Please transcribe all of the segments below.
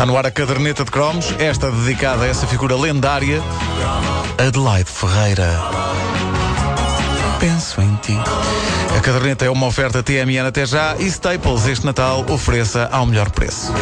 Está no ar a caderneta de cromos, esta dedicada a essa figura lendária, Adelaide Ferreira. Penso em ti. A caderneta é uma oferta TMN até já e Staples este Natal ofereça ao melhor preço.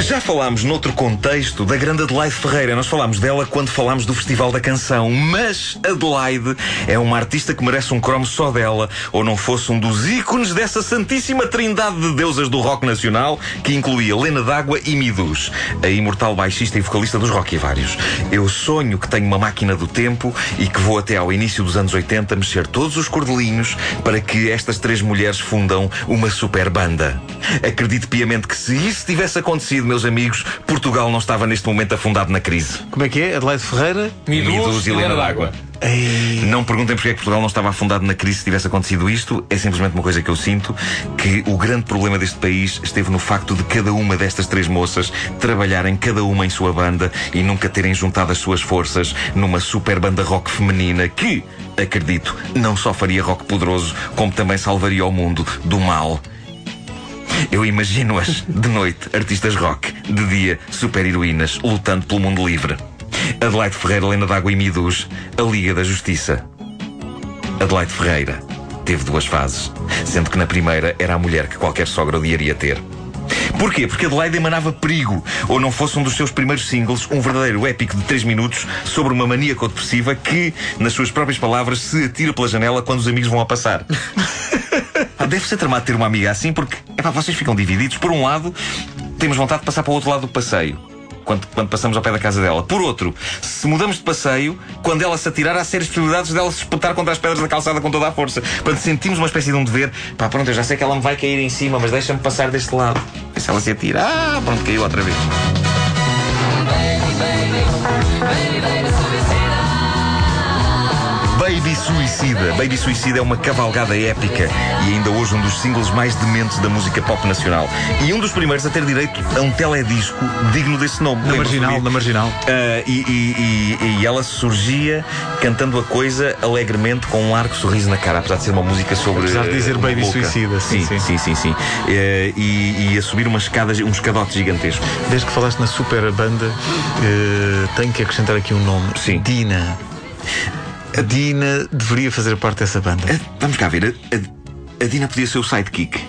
Já falámos noutro contexto da grande Adelaide Ferreira. Nós falámos dela quando falámos do Festival da Canção. Mas Adelaide é uma artista que merece um cromo só dela, ou não fosse um dos ícones dessa santíssima trindade de deusas do rock nacional, que incluía Lena D'Água e Midus, a imortal baixista e vocalista dos Rock e Vários. Eu sonho que tenho uma máquina do tempo e que vou até ao início dos anos 80 mexer todos os cordelinhos para que estas três mulheres fundam uma super banda. Acredito piamente que se isso tivesse acontecido, meus amigos, Portugal não estava neste momento afundado na crise. Como é que é? Adelaide Ferreira? Midus e Lena d'Água. Não perguntem porque é que Portugal não estava afundado na crise se tivesse acontecido isto. É simplesmente uma coisa que eu sinto: que o grande problema deste país esteve no facto de cada uma destas três moças trabalharem cada uma em sua banda e nunca terem juntado as suas forças numa super banda rock feminina que, acredito, não só faria rock poderoso, como também salvaria o mundo do mal. Eu imagino-as de noite, artistas rock, de dia, super-heroínas, lutando pelo mundo livre. Adelaide Ferreira, Lena d'Água e Midus, a Liga da Justiça. Adelaide Ferreira teve duas fases, sendo que na primeira era a mulher que qualquer sogra odiaria ter. Porquê? Porque Adelaide emanava perigo, ou não fosse um dos seus primeiros singles, um verdadeiro épico de 3 minutos sobre uma maníaca depressiva que, nas suas próprias palavras, se atira pela janela quando os amigos vão a passar. Deve ser tramado ter uma amiga assim porque epá, vocês ficam divididos. Por um lado, temos vontade de passar para o outro lado do passeio. Quando, quando passamos ao pé da casa dela. Por outro, se mudamos de passeio, quando ela se atirar, há sérias possibilidades dela se espetar contra as pedras da calçada com toda a força. Quando sentimos uma espécie de um dever, pá, pronto, eu já sei que ela me vai cair em cima, mas deixa-me passar deste lado. E se ela se atira, ah, pronto, caiu outra vez. Baby Suicida. Baby Suicida é uma cavalgada épica e ainda hoje um dos singles mais dementes da música pop nacional. E um dos primeiros a ter direito a um teledisco digno desse nome. Na marginal, na marginal. Ah, e, e- e- e ela surgia cantando a coisa alegremente com um largo sorriso na cara, apesar de ser uma música sobre. Apesar de dizer Baby louca. Suicida, sim, sim, sim. sim, sim, sim. Eh, e, a subir umas escadas, um escadote gigantesco. Desde que falaste na super banda, eh, tenho que acrescentar aqui um nome. Sim. Dina. A Dina deveria fazer parte dessa banda. Ah, vamos cá ver, a, a- a Dina podia ser o sidekick.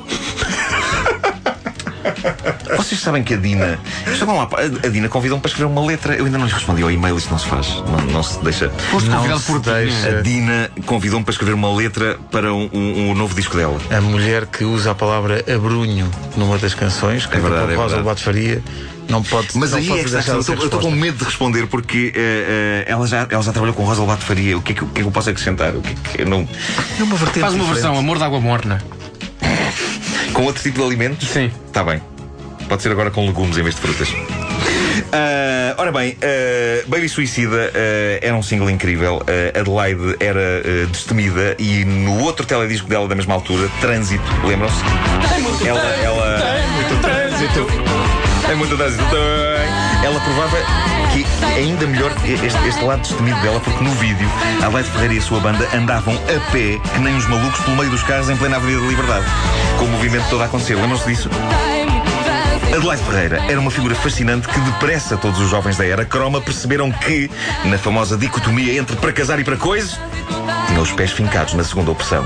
Vocês sabem que a Dina. Estavam lá, a a Dina convidou-me para escrever uma letra. Eu ainda não lhes respondi ao e-mail, isto não se faz. Não, não se deixa. Foste Não convidado se por deixa. A Dina convidou-me para escrever uma letra para um, um- um novo disco dela. A mulher que usa a palavra abrunho numa das canções, que É verdade, é Rosa verdade. Bato Faria, não pode Mas não aí pode é que está a deixar questão. de ser Eu estou- eu estou com medo de responder porque eh, eh, ela, já, ela já trabalhou com Rosa Lobato Faria. O que, é que, o que é que eu posso acrescentar? O que é que eu não... É uma vertente Faz uma diferente. versão Amor de Água Morna. Com outro tipo de alimentos? Sim. Está bem. Pode ser agora com legumes em vez de frutas. Ah, ora bem, ah, Baby Suicida ah, era um single incrível. Adelaide era destemida e no outro teledisco dela da mesma altura, Trânsito, lembram-se? Ela, ela. Tem muito trânsito. Muito trânsito. Tem. Ela provava que ainda melhor este, este lado destemido dela, porque no vídeo a Adelaide Ferreira e a sua banda andavam a pé, que nem uns malucos, pelo meio dos carros em plena Avenida da Liberdade, com o movimento todo a acontecer. Lembram-se disso? Adelaide Ferreira era uma figura fascinante que depressa todos os jovens da era croma perceberam que, na famosa dicotomia entre para casar e para coisa, os pés fincados na segunda opção.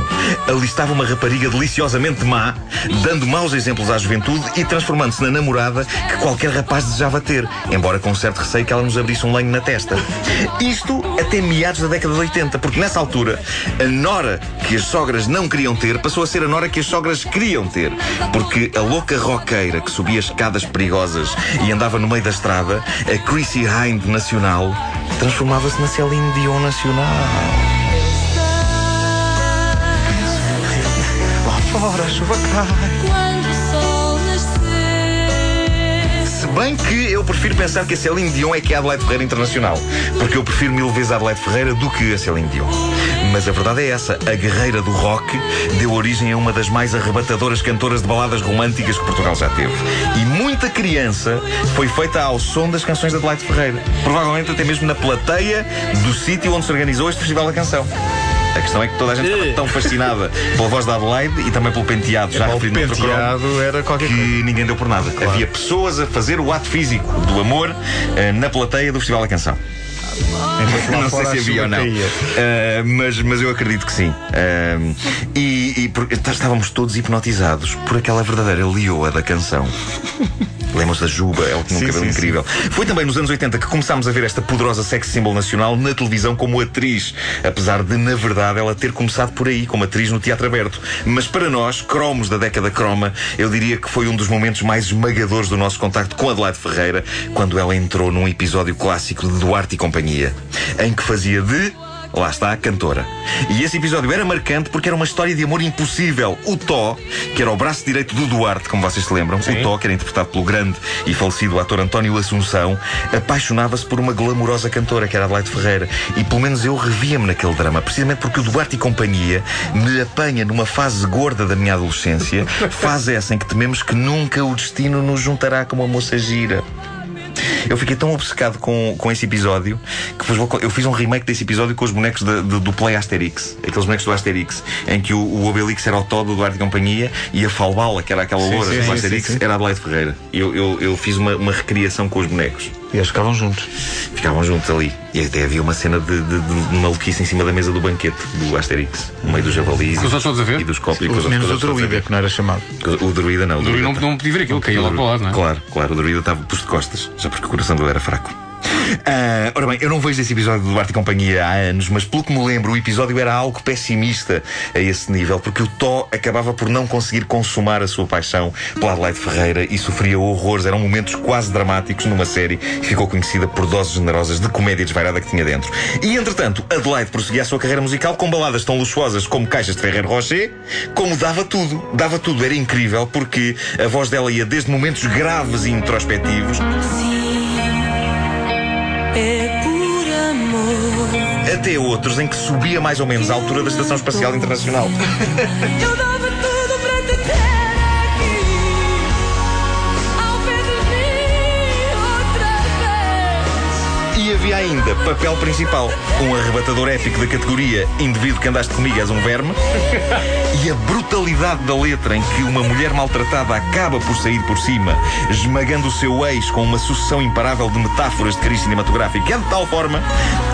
Ali estava uma rapariga deliciosamente má, dando maus exemplos à juventude e transformando-se na namorada que qualquer rapaz desejava ter, embora com certo receio que ela nos abrisse um lenho na testa. Isto até meados da década de 80, porque nessa altura a nora que as sogras não queriam ter passou a ser a nora que as sogras queriam ter. Porque a louca roqueira que subia escadas perigosas e andava no meio da estrada, a Chrissy Hind nacional, transformava-se na Celine Dion nacional. Fora a chuva cai. Quando o sol nascer. Se bem que eu prefiro pensar que a Celine Dion é que é a Adelaide Ferreira Internacional. Porque eu prefiro mil vezes a Adelaide Ferreira do que a Celine Dion. Mas a verdade é essa: a guerreira do rock deu origem a uma das mais arrebatadoras cantoras de baladas românticas que Portugal já teve. E muita criança foi feita ao som das canções da Adelaide Ferreira. Provavelmente até mesmo na plateia do sítio onde se organizou este Festival da Canção. A questão é que toda a gente estava tão fascinada pela voz da Adelaide e também pelo penteado, já O referido no cromo, penteado era qualquer que coisa. ninguém deu por nada. Havia pessoas a fazer o ato físico do amor eh, na plateia do Festival da Canção. Lá não sei se havia ou não. Uh, mas, mas eu acredito que sim. Uh, e e por- tá- estávamos todos hipnotizados por aquela verdadeira leoa da canção. Lembram-se da Juba, ela tinha um Sim, cabelo sim, incrível. Foi também nos anos 80 que começámos a ver esta poderosa sex symbol nacional na televisão como atriz. Apesar de, na verdade, ela ter começado por aí, como atriz no teatro aberto. Mas para nós, cromos da década croma, eu diria que foi um dos momentos mais esmagadores do nosso contacto com Adelaide Ferreira, quando ela entrou num episódio clássico de Duarte e Companhia, em que fazia de. Lá está a cantora. E esse episódio era marcante porque era uma história de amor impossível. O Tó, que era o braço direito do Duarte, como vocês se lembram, o Tó, que era interpretado pelo grande e falecido ator António Assunção, apaixonava-se por uma glamourosa cantora, que era Adelaide Ferreira. E pelo menos eu revia-me naquele drama, precisamente porque o Duarte e companhia me apanha numa fase gorda da minha adolescência, fase essa em que tememos que nunca o destino nos juntará com uma moça gira. Eu fiquei tão obcecado com, com esse episódio que vou- eu fiz um remake desse episódio com os bonecos da- do, do Play Asterix. Aqueles bonecos do Asterix, em que o, o Obelix era o Todd do Duarte e Companhia e a Falbala, que era aquela loura do Asterix, sim, sim. era a Adelaide Ferreira. Eu, eu, eu fiz uma, uma recriação com os bonecos. E eles ficavam juntos. Ficavam juntos ali. E até havia uma cena de, de, de maluquice em cima da mesa do banquete do Asterix, no meio dos javalis ver? e dos copos. e os Menos o druida, que não era chamado. O druida não. O Druida não, não podia ver aquilo, caía logo para o lado, não é? Claro, claro, o druida estava posto de costas, já porque o coração dele era fraco. Ah, ora bem, eu não vejo esse episódio do Duarte e Companhia há anos, mas pelo que me lembro, o episódio era algo pessimista a esse nível, porque o Tó acabava por não conseguir consumar a sua paixão pela Adelaide Ferreira e sofria horrores. Eram momentos quase dramáticos numa série que ficou conhecida por doses generosas de comédia desvairada que tinha dentro. E entretanto, Adelaide prosseguia a sua carreira musical com baladas tão luxuosas como Caixas de Ferreiro Rocher, como dava tudo. Dava tudo, era incrível, porque a voz dela ia desde momentos graves e introspectivos É por amor. até outros em que subia mais ou menos à altura da Estação Espacial Internacional. Havia ainda papel principal, um arrebatador épico da categoria Indivíduo que andaste comigo és um verme, e a brutalidade da letra em que uma mulher maltratada acaba por sair por cima, esmagando o seu ex com uma sucessão imparável de metáforas de cariz cinematográfico, é de tal forma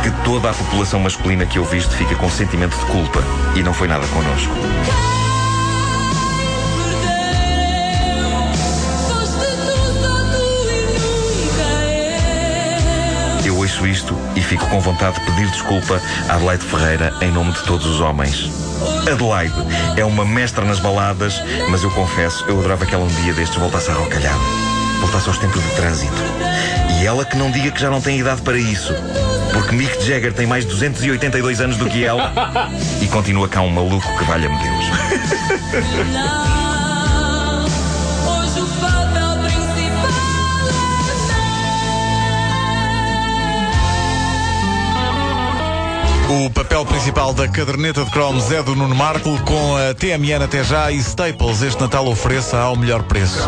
que toda a população masculina que eu visto fica com sentimento de culpa. E não foi nada connosco. Isto e fico com vontade de pedir desculpa a Adelaide Ferreira em nome de todos os homens. Adelaide é uma mestra nas baladas, mas eu confesso, eu adorava que ela um dia destes voltasse à rocalhada. Voltasse aos tempos de trânsito. E ela que não diga que já não tem idade para isso. Porque Mick Jagger tem mais de 282 anos do que ela e continua cá um maluco que valha-me Deus. papel principal da caderneta de cromos é do Nuno Marco, com a TMN até já e Staples este Natal ofereça ao melhor preço.